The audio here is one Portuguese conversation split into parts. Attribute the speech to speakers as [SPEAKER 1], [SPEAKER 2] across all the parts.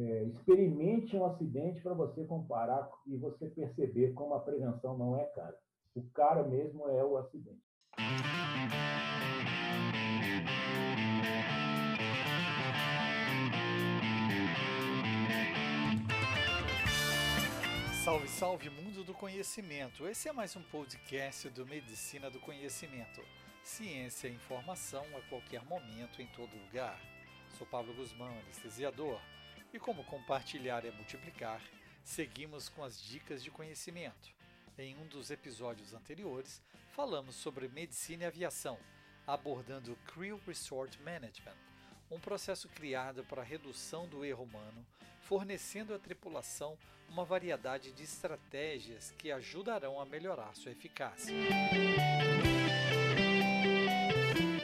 [SPEAKER 1] É, experimente um acidente para você comparar e você perceber como a prevenção não é cara. O cara mesmo é o acidente.
[SPEAKER 2] Salve, salve mundo do conhecimento! Esse é mais um podcast do Medicina do Conhecimento. Ciência e informação a qualquer momento, em todo lugar. Sou Pablo Guzmão, anestesiador, e como compartilhar é multiplicar, seguimos com as dicas de conhecimento. Em um dos episódios anteriores, falamos sobre medicina e aviação, abordando o Crew Resort Management, um processo criado para redução do erro humano, fornecendo à tripulação uma variedade de estratégias que ajudarão a melhorar sua eficácia.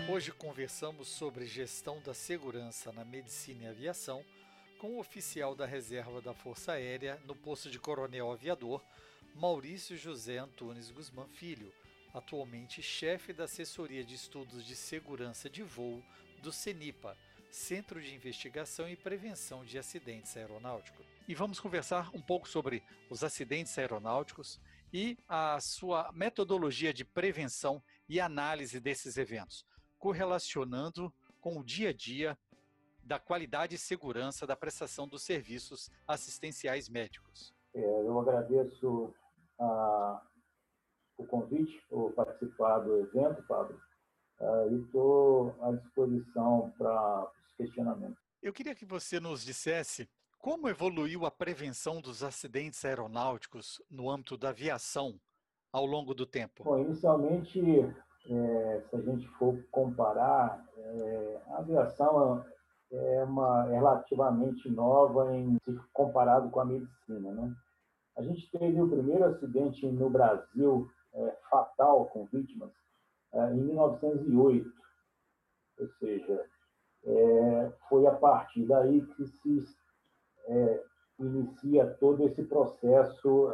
[SPEAKER 2] Hoje conversamos sobre gestão da segurança na medicina e aviação com o oficial da reserva da Força Aérea no posto de coronel aviador, Maurício José Antunes Guzmán Filho, atualmente chefe da Assessoria de Estudos de Segurança de Voo do CENIPA, Centro de Investigação e Prevenção de Acidentes Aeronáuticos. E vamos conversar um pouco sobre os acidentes aeronáuticos e a sua metodologia de prevenção e análise desses eventos, correlacionando com o dia a dia da qualidade e segurança da prestação dos serviços assistenciais médicos.
[SPEAKER 1] É, eu agradeço a, o convite por participar do evento, Pablo, uh, e estou à disposição para os questionamentos.
[SPEAKER 2] Eu queria que você nos dissesse como evoluiu a prevenção dos acidentes aeronáuticos no âmbito da aviação ao longo do tempo.
[SPEAKER 1] Bom, inicialmente, é, se a gente for comparar, é, a aviação é uma é relativamente nova em comparado com a medicina, né? A gente teve o primeiro acidente no Brasil é, fatal com vítimas é, em 1908, ou seja, é, foi a partir daí que se é, inicia todo esse processo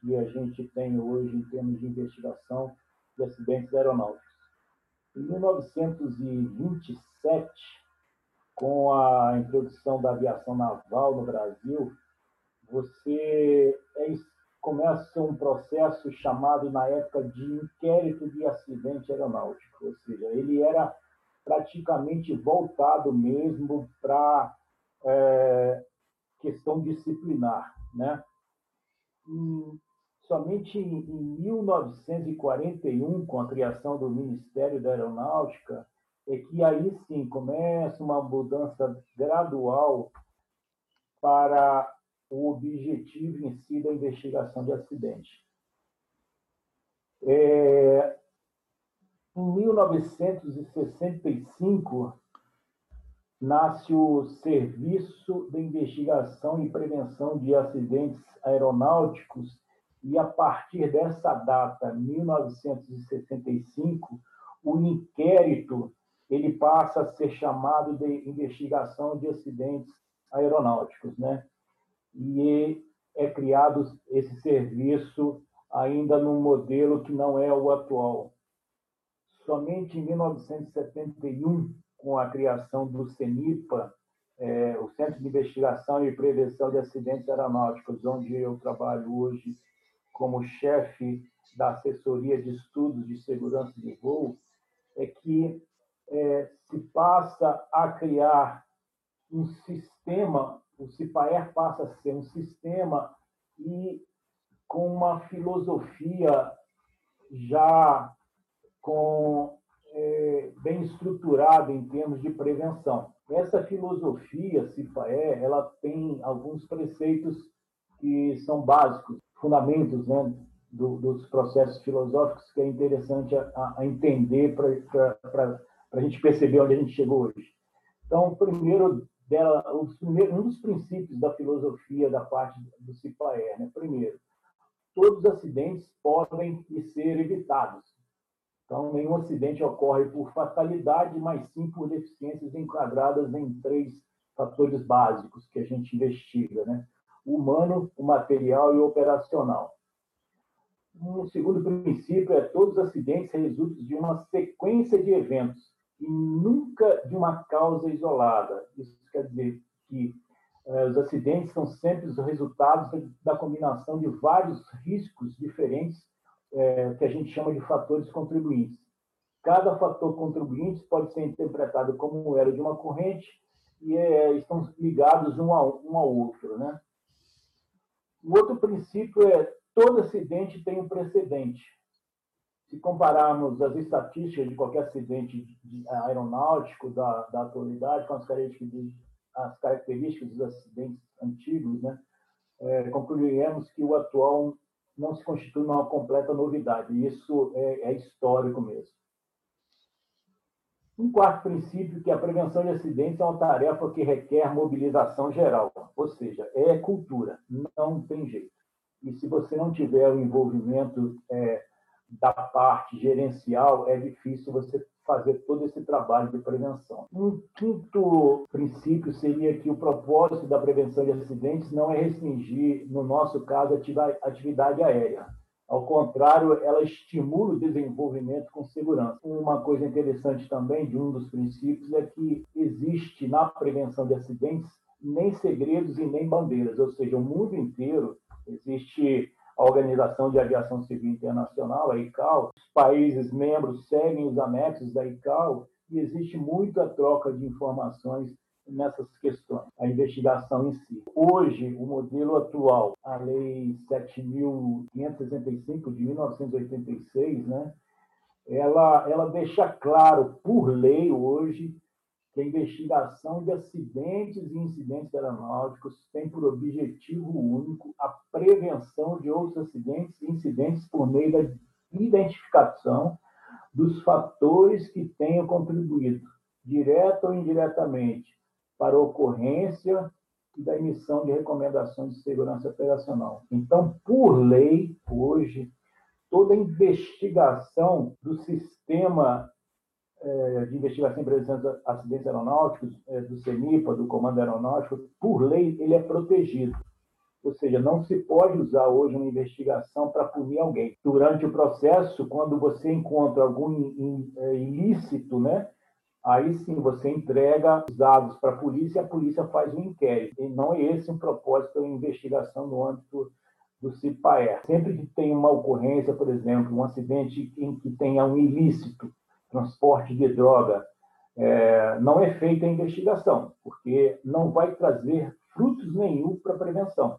[SPEAKER 1] que a gente tem hoje em termos de investigação de acidentes aeronáuticos. Em 1927, com a introdução da aviação naval no Brasil, você é, começa um processo chamado na época de inquérito de acidente aeronáutico, ou seja, ele era praticamente voltado mesmo para é, questão disciplinar, né? E somente em 1941, com a criação do Ministério da Aeronáutica, é que aí sim começa uma mudança gradual para o objetivo em si da investigação de acidente. É, em 1965, nasce o Serviço de Investigação e Prevenção de Acidentes Aeronáuticos, e a partir dessa data, 1965, o inquérito ele passa a ser chamado de investigação de acidentes aeronáuticos, né? E é criado esse serviço ainda num modelo que não é o atual. Somente em 1971, com a criação do CENIPA, é, o Centro de Investigação e Prevenção de Acidentes Aeronáuticos, onde eu trabalho hoje como chefe da assessoria de estudos de segurança de voo, é que é, se passa a criar um sistema, o CIPAER passa a ser um sistema e com uma filosofia já com é, bem estruturada em termos de prevenção. Essa filosofia CIPAER, ela tem alguns preceitos que são básicos, fundamentos né, do, dos processos filosóficos que é interessante a, a entender para para a gente perceber onde a gente chegou hoje. Então, primeiro dela, um dos princípios da filosofia da parte do CIPAE, né? primeiro, todos os acidentes podem ser evitados. Então, nenhum acidente ocorre por fatalidade, mas sim por deficiências enquadradas em três fatores básicos que a gente investiga, né? O humano, o material e o operacional. Um segundo princípio é todos os acidentes resultam de uma sequência de eventos e nunca de uma causa isolada. Isso quer dizer que é, os acidentes são sempre os resultados da combinação de vários riscos diferentes é, que a gente chama de fatores contribuintes. Cada fator contribuinte pode ser interpretado como um elo de uma corrente e é, estão ligados um, um ao outro. Né? O outro princípio é todo acidente tem um precedente. Se compararmos as estatísticas de qualquer acidente aeronáutico da, da atualidade com as características, as características dos acidentes antigos, né, é, concluiremos que o atual não se constitui uma completa novidade. Isso é, é histórico mesmo. Um quarto princípio que a prevenção de acidentes é uma tarefa que requer mobilização geral, ou seja, é cultura, não tem jeito. E se você não tiver o envolvimento é, da parte gerencial, é difícil você fazer todo esse trabalho de prevenção. Um quinto princípio seria que o propósito da prevenção de acidentes não é restringir, no nosso caso, a atividade aérea ao contrário, ela estimula o desenvolvimento com segurança. Uma coisa interessante também de um dos princípios é que existe na prevenção de acidentes nem segredos e nem bandeiras, ou seja, o mundo inteiro existe a Organização de Aviação Civil Internacional, a ICAO, os países membros seguem os anexos da ICAO e existe muita troca de informações nessas questões, a investigação em si. Hoje, o modelo atual, a Lei 7.565 de 1986, né, ela, ela deixa claro, por lei hoje, que a investigação de acidentes e incidentes aeronáuticos tem por objetivo único a prevenção de outros acidentes e incidentes por meio da identificação dos fatores que tenham contribuído, direta ou indiretamente, para a ocorrência e da emissão de recomendações de segurança operacional. Então, por lei, hoje, toda investigação do sistema é, de investigação e prevenção de acidentes aeronáuticos, é, do CENIPA, do Comando Aeronáutico, por lei, ele é protegido. Ou seja, não se pode usar hoje uma investigação para punir alguém. Durante o processo, quando você encontra algum é, ilícito, né, aí sim você entrega os dados para a polícia e a polícia faz um inquérito. E não é esse um propósito da investigação no âmbito do CIPAER. Sempre que tem uma ocorrência, por exemplo, um acidente em que tenha um ilícito, transporte de droga, é, não é feita a investigação, porque não vai trazer frutos nenhum para a prevenção.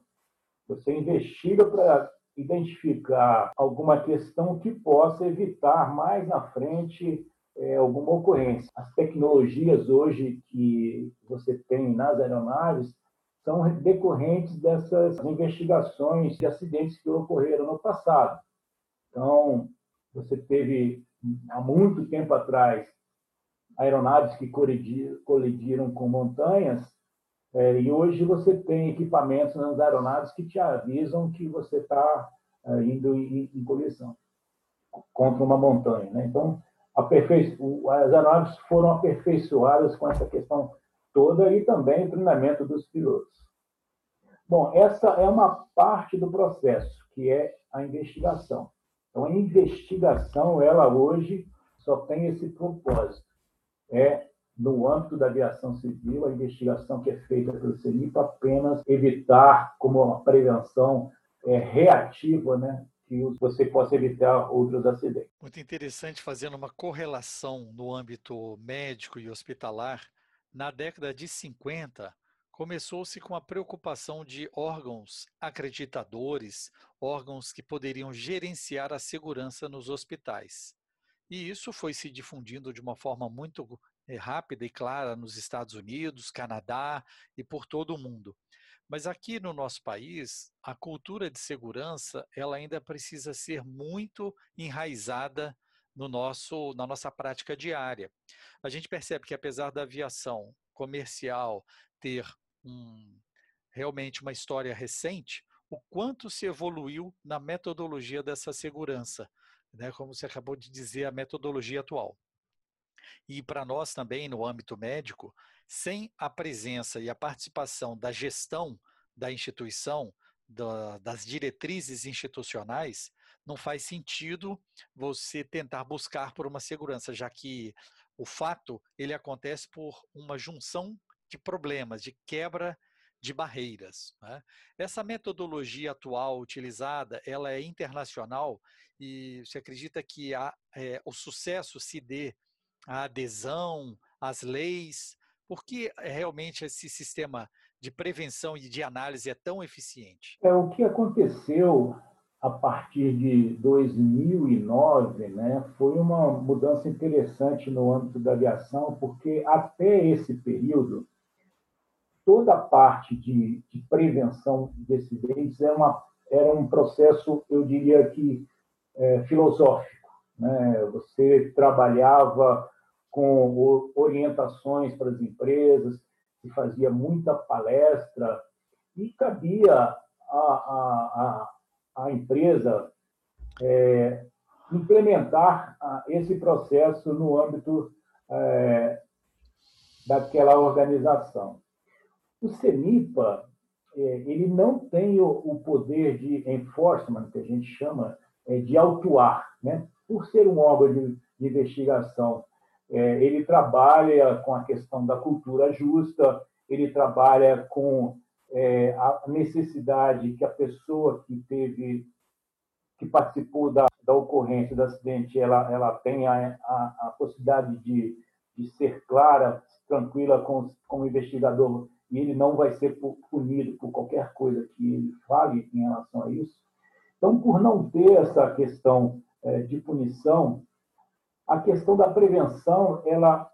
[SPEAKER 1] Você investiga para identificar alguma questão que possa evitar mais na frente é, alguma ocorrência. As tecnologias hoje que você tem nas aeronaves são decorrentes dessas investigações de acidentes que ocorreram no passado. Então, você teve há muito tempo atrás aeronaves que colidiram com montanhas é, e hoje você tem equipamentos nas aeronaves que te avisam que você está é, indo em, colisão contra uma montanha. Né? Então, as aeronaves foram aperfeiçoadas com essa questão toda e também o treinamento dos pilotos. Bom, essa é uma parte do processo, que é a investigação. Então, a investigação, ela hoje só tem esse propósito. É, no âmbito da aviação civil, a investigação que é feita pelo CENIP apenas evitar, como uma prevenção é, reativa, né, que você possa evitar outros acidentes.
[SPEAKER 2] Muito interessante fazendo uma correlação no âmbito médico e hospitalar. Na década de 50, começou-se com a preocupação de órgãos acreditadores, órgãos que poderiam gerenciar a segurança nos hospitais. E isso foi se difundindo de uma forma muito eh, rápida e clara nos Estados Unidos, Canadá e por todo o mundo. Mas aqui no nosso país, a cultura de segurança ela ainda precisa ser muito enraizada no nosso, na nossa prática diária. A gente percebe que apesar da aviação comercial ter um, realmente uma história recente, o quanto se evoluiu na metodologia dessa segurança, né? como você acabou de dizer, a metodologia atual. E para nós também, no âmbito médico, sem a presença e a participação da gestão da instituição, da, das diretrizes institucionais, não faz sentido você tentar buscar por uma segurança, já que o fato ele acontece por uma junção de problemas, de quebra de barreiras. Né? Essa metodologia atual utilizada, ela é internacional e você acredita que a, é, o sucesso se dê à adesão às leis? Por que realmente esse sistema de prevenção e de análise é tão eficiente?
[SPEAKER 1] É o que aconteceu a partir de 2009, né, foi uma mudança interessante no âmbito da aviação, porque até esse período toda a parte de, de prevenção de acidentes é uma, era um processo, eu diria que é, filosófico. Né? Você trabalhava com orientações para as empresas, se fazia muita palestra e cabia a, a, a, a empresa é, implementar esse processo no âmbito é, daquela organização. O CENIPA é, ele não tem o poder de enforcement, que a gente chama, é, de autuar. Né? Por ser um órgão de investigação, é, ele trabalha com a questão da cultura justa, ele trabalha com a necessidade que a pessoa que teve, que participou da, da ocorrência do acidente, ela, ela tenha a, a possibilidade de, de ser clara, tranquila com, com o investigador e ele não vai ser punido por qualquer coisa que ele fale em relação a isso. Então, por não ter essa questão é, de punição, a questão da prevenção ela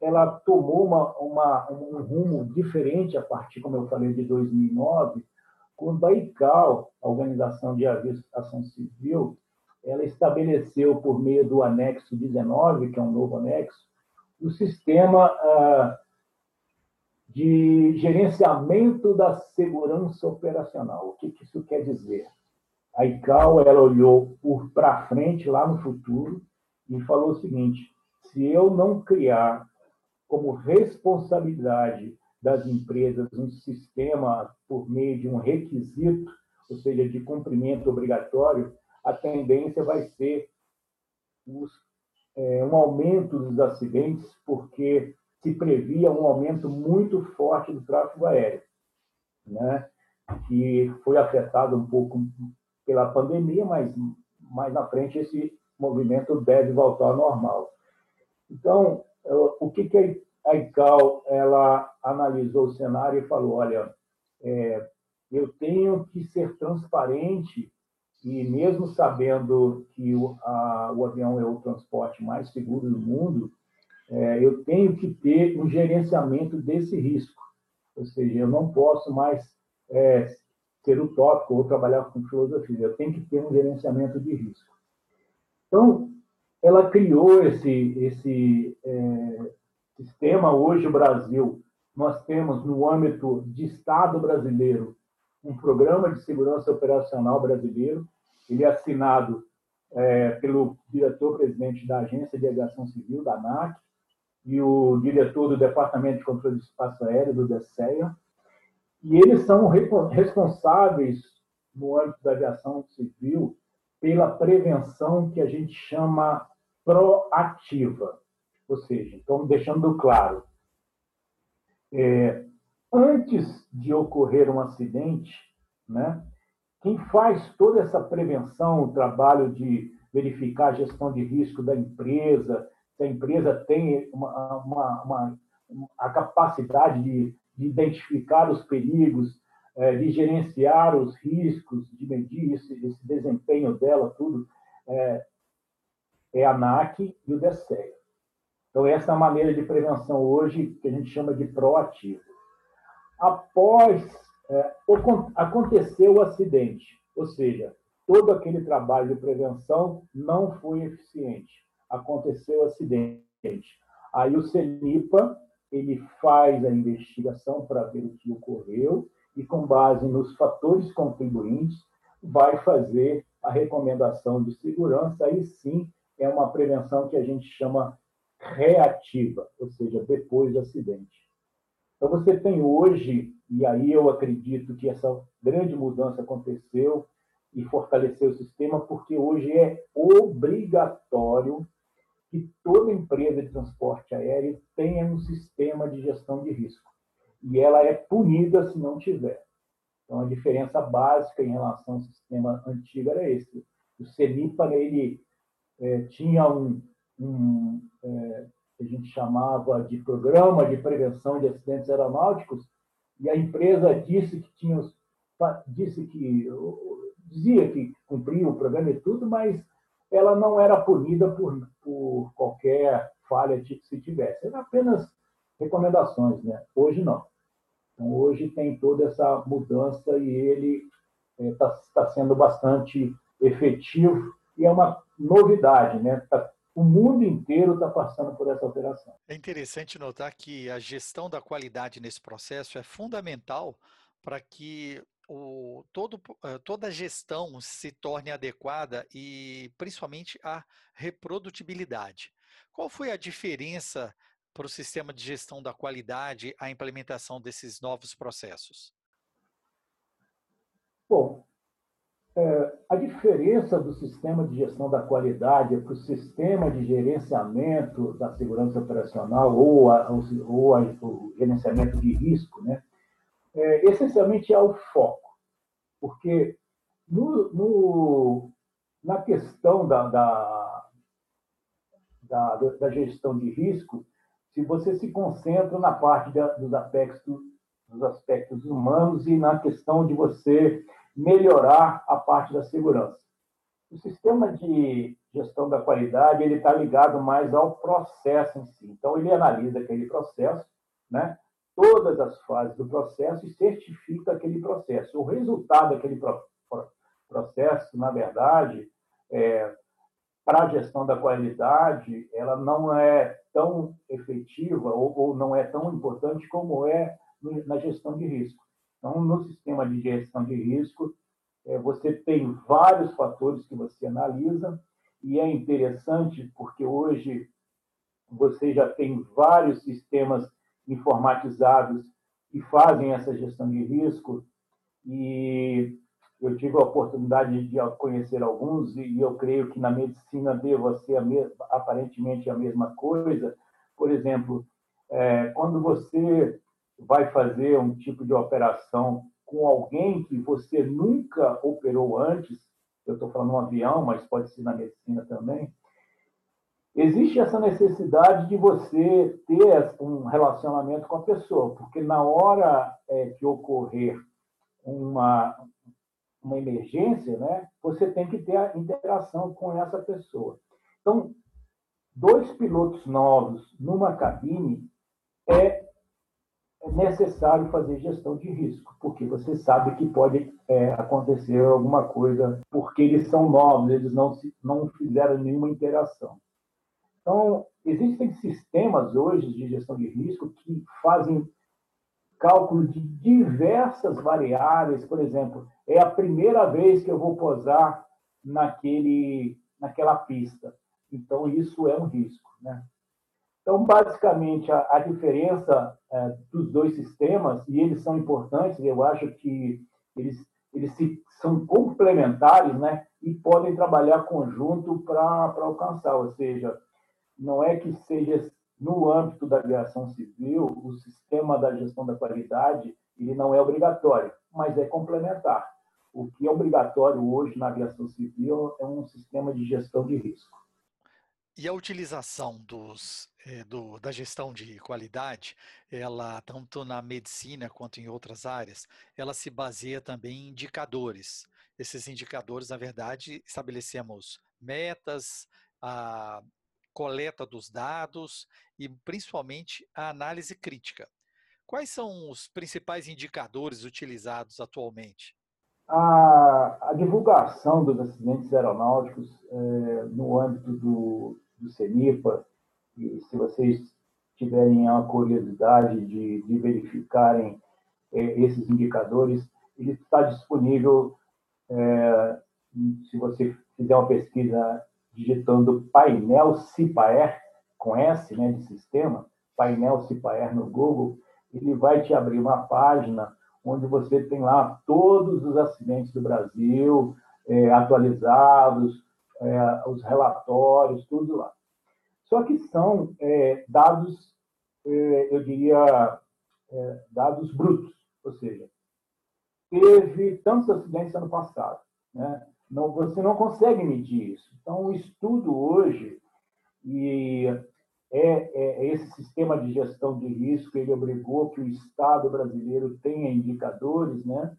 [SPEAKER 1] ela tomou uma, uma, um rumo diferente a partir, como eu falei, de 2009, quando a ICAO, a Organização de Aviação Civil, ela estabeleceu, por meio do anexo 19, que é um novo anexo, o sistema ah, de gerenciamento da segurança operacional. O que, isso quer dizer? A ICAO ela olhou para frente, lá no futuro, e falou o seguinte: se eu não criar como responsabilidade das empresas um sistema por meio de um requisito, ou seja, de cumprimento obrigatório, a tendência vai ser os, é, um aumento dos acidentes, porque se previa um aumento muito forte do tráfego aéreo, né? que foi afetado um pouco pela pandemia, mas mais na frente esse movimento deve voltar ao normal. Então, o que, a ICAO ela analisou o cenário e falou, olha, é, eu tenho que ser transparente e mesmo sabendo que o, a, o avião é o transporte mais seguro do mundo, é, eu tenho que ter um gerenciamento desse risco. Ou seja, eu não posso mais é, ser utópico ou trabalhar com filosofia, eu tenho que ter um gerenciamento de risco. Então, ela criou esse, esse é, sistema. Hoje, o Brasil, nós temos, no âmbito de Estado brasileiro, um programa de segurança operacional brasileiro. Ele é assinado é, pelo diretor-presidente da Agência de Aviação Civil, da ANAC, e o diretor do Departamento de Controle de Espaço Aéreo, do DECEA, e eles são responsáveis, no âmbito da aviação civil, pela prevenção que a gente chama proativa. Ou seja, então, deixando claro, é, antes de ocorrer um acidente, né, quem faz toda essa prevenção, o trabalho de verificar a gestão de risco da empresa, se a empresa tem uma, uma, uma a capacidade de, de, identificar os perigos, é, de gerenciar os riscos, de medir esse, esse desempenho dela, tudo, é, é a ANAC e o DSEA. Então, essa é a maneira de prevenção hoje que a gente chama de proativo. Após é, acontecer o acidente, ou seja, todo aquele trabalho de prevenção não foi eficiente aconteceu o acidente. Aí o CENIPA ele faz a investigação para ver o que ocorreu e, com base nos fatores contribuintes, vai fazer a recomendação de segurança. Aí sim é uma prevenção que a gente chama reativa, ou seja, depois do acidente. Então você tem hoje, e aí eu acredito que essa grande mudança aconteceu e fortaleceu o sistema, porque hoje é obrigatório que toda empresa de transporte aéreo tenha um sistema de gestão de risco. e ela é punida se não tiver. Então, a diferença básica em relação ao sistema antigo era esse. O CENIPA, ele é, tinha um, um é, que a gente chamava de Programa de Prevenção de Acidentes Aeronáuticos, e a empresa disse que tinha, disse que dizia que cumpria o programa e tudo, mas ela não era punida por, por qualquer falha que se tivesse. Era apenas recomendações, né? Hoje não. Então, hoje tem toda essa mudança e ele está é, tá sendo bastante efetivo e é uma novidade, né? Tá, o mundo inteiro está passando por essa alteração.
[SPEAKER 2] É interessante notar que a gestão da qualidade nesse processo é fundamental para que o, todo, eh, toda gestão se torne adequada e principalmente a reprodutibilidade. Qual foi a diferença para o sistema de gestão da qualidade a implementação desses novos processos?
[SPEAKER 1] Bom, é, a diferença do sistema de gestão da qualidade para o sistema de gerenciamento da segurança operacional ou, a, ou a, o gerenciamento de risco, né, é, essencialmente é o foco. Porque no, no, na questão da, da, da, da, gestão de risco, se você se concentra na parte dos, aspectos, dos aspectos humanos e na questão de você melhorar a parte da segurança. O sistema de gestão da qualidade ele está ligado mais ao processo em si. Então ele analisa aquele processo, né? Todas as fases do processo e certifica aquele processo. O resultado daquele processo, na verdade, é, para a gestão da qualidade, ela não é tão efetiva ou, ou não é tão importante como é na gestão de risco. Então, no sistema de gestão de risco, é, você tem vários fatores que você analisa, e é interessante porque hoje você já tem vários sistemas informatizados que fazem essa gestão de risco, e eu tive a oportunidade de conhecer alguns, e eu creio que na medicina deva ser a aparentemente a mesma coisa. Por exemplo, é, quando você vai fazer um tipo de operação com alguém que você nunca operou antes, eu estou falando um avião, mas pode ser na medicina também, existe essa necessidade de você ter um relacionamento com a pessoa, porque na hora é, que ocorrer uma, uma emergência, né, você tem que ter a interação com essa pessoa. Então, dois pilotos novos numa cabine é necessário fazer gestão de risco, porque você sabe que pode é, acontecer alguma coisa, porque eles são novos, eles não, não fizeram nenhuma interação. Então, existem sistemas hoje de gestão de risco que fazem cálculo de diversas variáveis, por exemplo, é a primeira vez que eu vou posar naquele, naquela pista. Então, isso é um risco. Né? Então, basicamente, a, a diferença é, dos dois sistemas, e eles são importantes, eu acho que eles, eles se, são complementares né, e podem trabalhar conjunto para alcançar, ou seja, não é que seja no âmbito da aviação civil, o sistema da gestão da qualidade ele não é obrigatório, mas é complementar. O que é obrigatório hoje na aviação civil é um sistema de gestão de risco.
[SPEAKER 2] E a utilização dos, é, do, da gestão de qualidade, ela tanto na medicina quanto em outras áreas, ela se baseia também em indicadores. Esses indicadores, na verdade, estabelecemos metas, a coleta dos dados e principalmente a análise crítica. Quais são os principais indicadores utilizados atualmente?
[SPEAKER 1] A, a divulgação dos acidentes aeronáuticos é, no âmbito do, do CENIPA, e se vocês tiverem a curiosidade de, de verificarem é, esses indicadores, ele está disponível, é, se você fizer uma pesquisa digitando painel CIPAER, com S né, de sistema, painel CIPAER no Google, ele vai te abrir uma página onde você tem lá todos os acidentes do Brasil é, atualizados, é, os relatórios, tudo lá. Só que são é, dados, é, eu diria, é, dados brutos, ou seja, teve tantos acidentes ano passado, né? Não, você não consegue medir isso. Então, o estudo hoje e é, é, esse sistema de gestão de risco, ele obrigou que o Estado brasileiro tenha indicadores, né?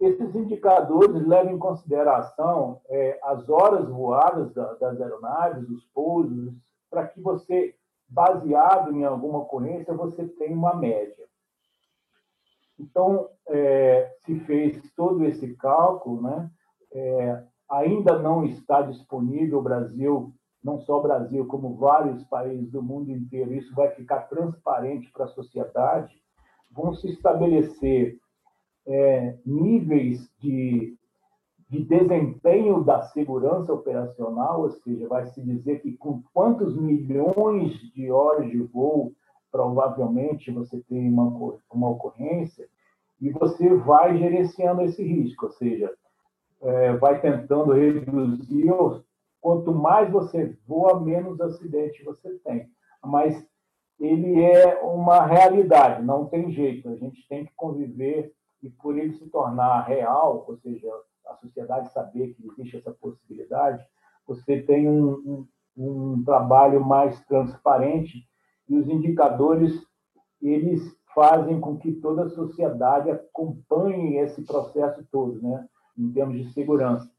[SPEAKER 1] Esses indicadores levam em consideração é, as horas voadas da, das aeronaves, os pousos, para que você, baseado em alguma ocorrência, você tenha uma média. Então, é, se fez todo esse cálculo, né? É, ainda não está disponível o Brasil, não só o Brasil, como vários países do mundo inteiro, isso vai ficar transparente para a sociedade, vão se estabelecer é, níveis de, de desempenho da segurança operacional, ou seja, vai se dizer que com quantos milhões de horas de voo provavelmente você tem uma, uma ocorrência, e você vai gerenciando esse risco, ou seja, é, vai tentando reduzir. Quanto mais você voa, menos acidente você tem. Mas ele é uma realidade, não tem jeito. A gente tem que conviver e por ele se tornar real, ou seja, a sociedade saber que existe essa possibilidade, você tem um, um, um trabalho mais transparente e os indicadores eles fazem com que toda a sociedade acompanhe esse processo todo, né? Em termos de segurança.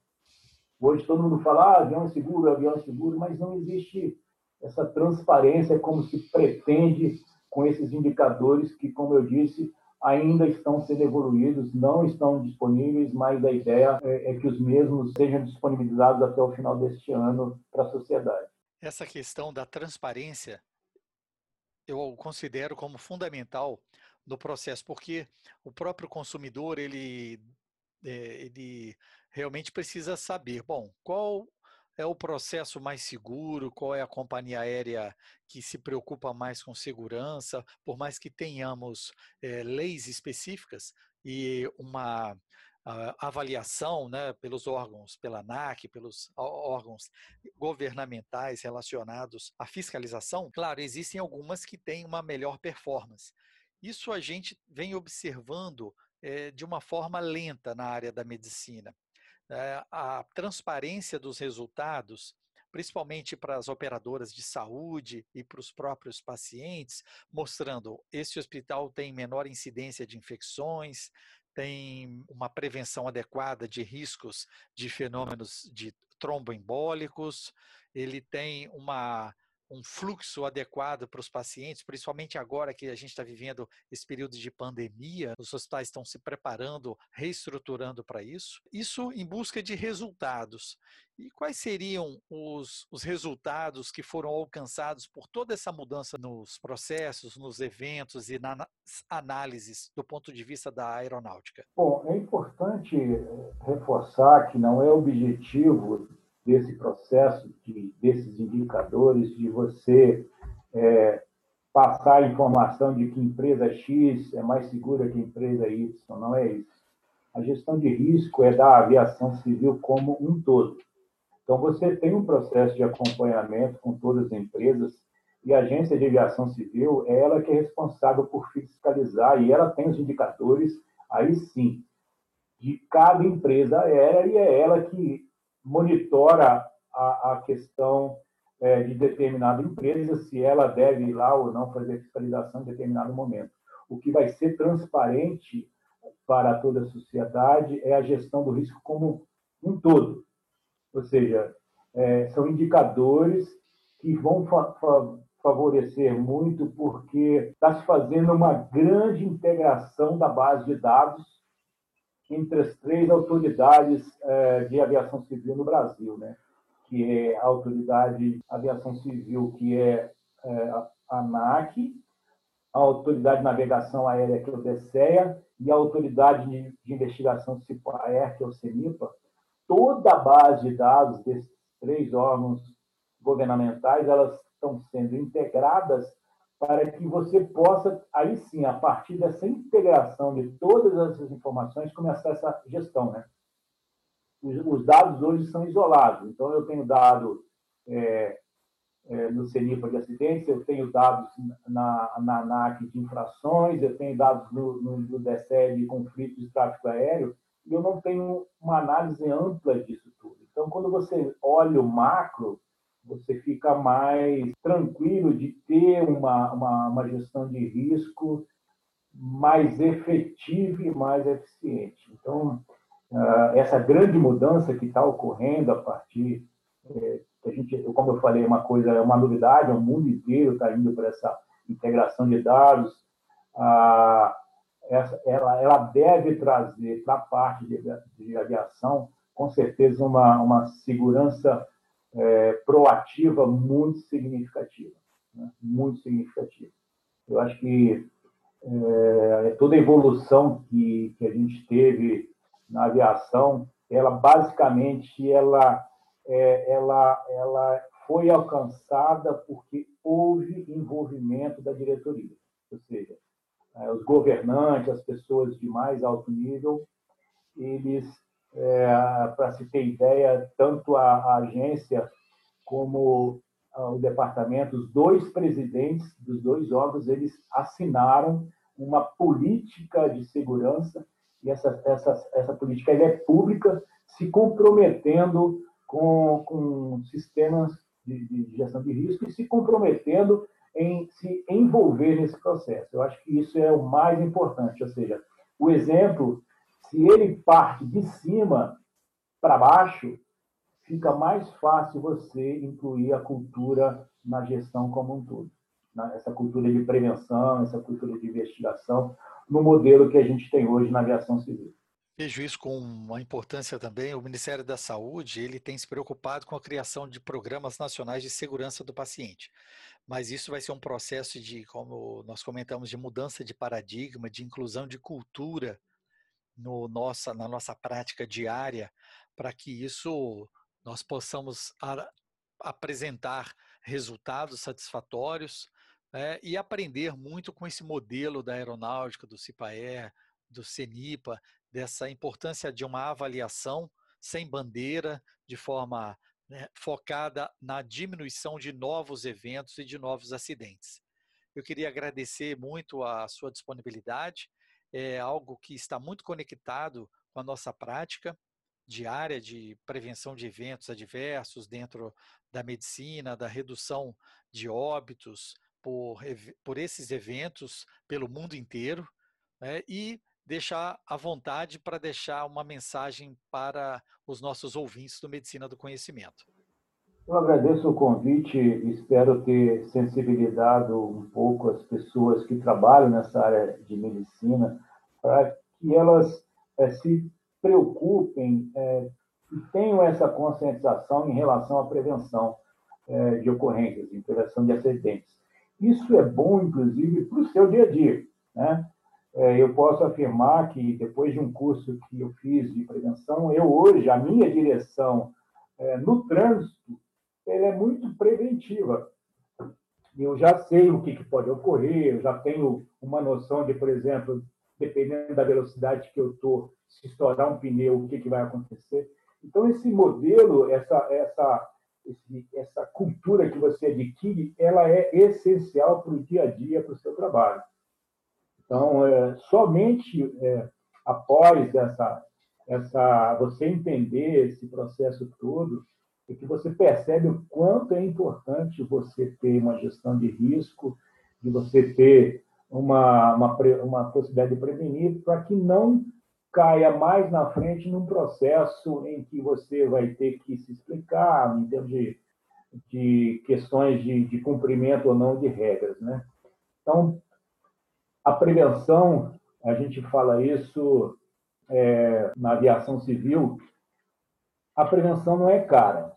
[SPEAKER 1] Hoje todo mundo fala ah, avião é seguro, avião é seguro, mas não existe essa transparência como se pretende com esses indicadores que, como eu disse, ainda estão sendo evoluídos, não estão disponíveis, mas a ideia é, é que os mesmos sejam disponibilizados até o final deste ano para a sociedade.
[SPEAKER 2] Essa questão da transparência eu considero como fundamental no processo, porque o próprio consumidor ele é, ele realmente precisa saber, bom, qual é o processo mais seguro, qual é a companhia aérea que se preocupa mais com segurança, por mais que tenhamos é, leis específicas e uma avaliação né, pelos órgãos, pela ANAC, pelos órgãos governamentais relacionados à fiscalização, claro, existem algumas que têm uma melhor performance. Isso a gente vem observando de uma forma lenta na área da medicina. É, a transparência dos resultados, principalmente para as operadoras de saúde e para os próprios pacientes, mostrando esse hospital tem menor incidência de infecções, tem uma prevenção adequada de riscos de fenômenos de tromboembólicos, ele tem uma um fluxo adequado para os pacientes, principalmente agora que a gente está vivendo esse período de pandemia, os hospitais estão se preparando, reestruturando para isso. Isso em busca de resultados. E quais seriam os, os resultados que foram alcançados por toda essa mudança nos processos, nos eventos e nas análises do ponto de vista da aeronáutica?
[SPEAKER 1] Bom, é importante eh, reforçar que não é objetivo desse processo, de, desses indicadores, de você é, passar a informação de que empresa X é mais segura que empresa Y. Não é isso. A gestão de risco é da aviação civil como um todo. Então, você tem um processo de acompanhamento com todas as empresas e a agência de aviação civil é ela que é responsável por fiscalizar e ela tem os indicadores, aí sim, de cada empresa aérea e é ela que monitora a, a questão é, de determinada empresa, se ela deve ir lá ou não fazer fiscalização em determinado momento. O que vai ser transparente para toda a sociedade é a gestão do risco como um todo. Ou seja, é, são indicadores que vão fa fa favorecer muito, porque está se fazendo uma grande integração da base de dados entre as três autoridades é, de aviação civil no Brasil, né? que é a Autoridade de Aviação Civil, que é, é a ANAC, a Autoridade de Navegação Aérea, que é o DSEA, e a Autoridade de Investigação CIPAER, que é o CENIPA, toda a base de dados desses três órgãos governamentais, elas estão sendo integradas para que você possa, aí sim, a partir dessa integração de todas essas informações, começar essa gestão. Né? Os, dados hoje são isolados, então eu tenho dado é, é, no CENIPA de acidentes, eu tenho dados na, na ANAC de infrações, eu tenho dados no, no, no de conflitos de tráfego aéreo, e eu não tenho uma análise ampla disso tudo. Então, quando você olha o macro, você fica mais tranquilo de ter uma, uma, uma gestão de risco mais efetiva e mais eficiente. Então, ah, essa grande mudança que está ocorrendo a partir é, a gente, como eu falei, é uma coisa, é uma novidade, o mundo inteiro está indo para essa integração de dados. Essa, ela, ela deve trazer para a parte de, de, aviação, com certeza, uma, uma segurança é, proativa muito significativa. Né? Muito significativa. Eu acho que é, toda a evolução que, que a gente teve na aviação, ela basicamente ela é, ela, ela foi alcançada porque houve envolvimento da diretoria, ou seja, é, os governantes, as pessoas de mais alto nível, eles, é, para se ter ideia, tanto a, a agência como o departamento, os dois presidentes dos dois órgãos, eles assinaram uma política de segurança e essa, essa, essa política é pública, se comprometendo com, com sistemas de, de, gestão de risco e se comprometendo em se envolver nesse processo. Eu acho que isso é o mais importante, ou seja, o exemplo, se ele parte de cima para baixo, fica mais fácil você incluir a cultura na gestão como um todo. Né? Essa cultura de prevenção, essa cultura de investigação, no modelo que a gente tem hoje na aviação civil.
[SPEAKER 2] Vejo isso com uma importância também. O Ministério da Saúde ele tem se preocupado com a criação de programas nacionais de segurança do paciente. Mas isso vai ser um processo de, como nós comentamos, de mudança de paradigma, de inclusão de cultura no nossa, na nossa prática diária, para que isso nós possamos apresentar resultados satisfatórios né, e aprender muito com esse modelo da aeronáutica, do CIPAER, do CENIPA, dessa importância de uma avaliação sem bandeira, de forma né, focada na diminuição de novos eventos e de novos acidentes. Eu queria agradecer muito a sua disponibilidade, é algo que está muito conectado com a nossa prática diária de prevenção de eventos adversos dentro da medicina, da redução de óbitos por, por esses eventos pelo mundo inteiro, né, e deixar à vontade para deixar uma mensagem para os nossos ouvintes do Medicina do Conhecimento.
[SPEAKER 1] Eu agradeço o convite, espero ter sensibilizado um pouco as pessoas que trabalham nessa área de medicina para que elas é, se preocupem é, e tenham essa conscientização em relação à prevenção é, de ocorrências, em prevenção de acidentes. Isso é bom, inclusive, para o seu dia a dia. Né? Eu posso afirmar que, depois de um curso que eu fiz de prevenção, eu hoje, a minha direção no trânsito, ela é muito preventiva. Eu já sei o que, pode ocorrer, eu já tenho uma noção de, por exemplo, dependendo da velocidade que eu estou, se estourar um pneu, o que, que vai acontecer. Então, esse modelo, essa, essa, essa cultura que você adquire, ela é essencial para o dia a dia, para o seu trabalho. Então, é, somente é, após essa, essa, você entender esse processo todo, é que você percebe o quanto é importante você ter uma gestão de risco, de você ter uma, uma, uma possibilidade de prevenir, para que não caia mais na frente num processo em que você vai ter que se explicar em termos de, de questões de, de cumprimento ou não de regras. Né? Então, a prevenção, a gente fala isso é, na aviação civil, a prevenção não é cara.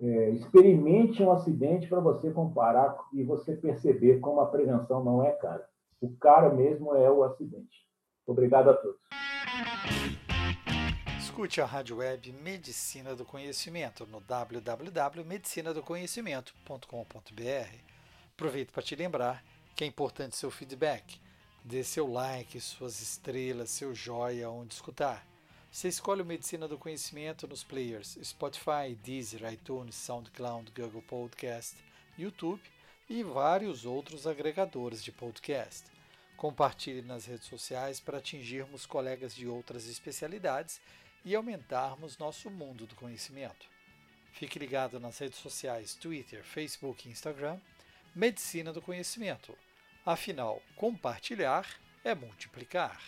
[SPEAKER 1] É, experimente um acidente para você comparar e você perceber como a prevenção não é cara. O cara mesmo é o acidente. Obrigado a todos.
[SPEAKER 2] Escute a rádio web Medicina do Conhecimento no www.medicinadoconhecimento.com.br. Aproveito para te lembrar que é importante seu feedback Dê seu like, suas estrelas, seu joia onde escutar. Você escolhe o Medicina do Conhecimento nos players Spotify, Deezer, iTunes, SoundCloud, Google Podcast, YouTube e vários outros agregadores de podcast. Compartilhe nas redes sociais para atingirmos colegas de outras especialidades e aumentarmos nosso mundo do conhecimento. Fique ligado nas redes sociais Twitter, Facebook e Instagram. Medicina do Conhecimento. Afinal, compartilhar é multiplicar.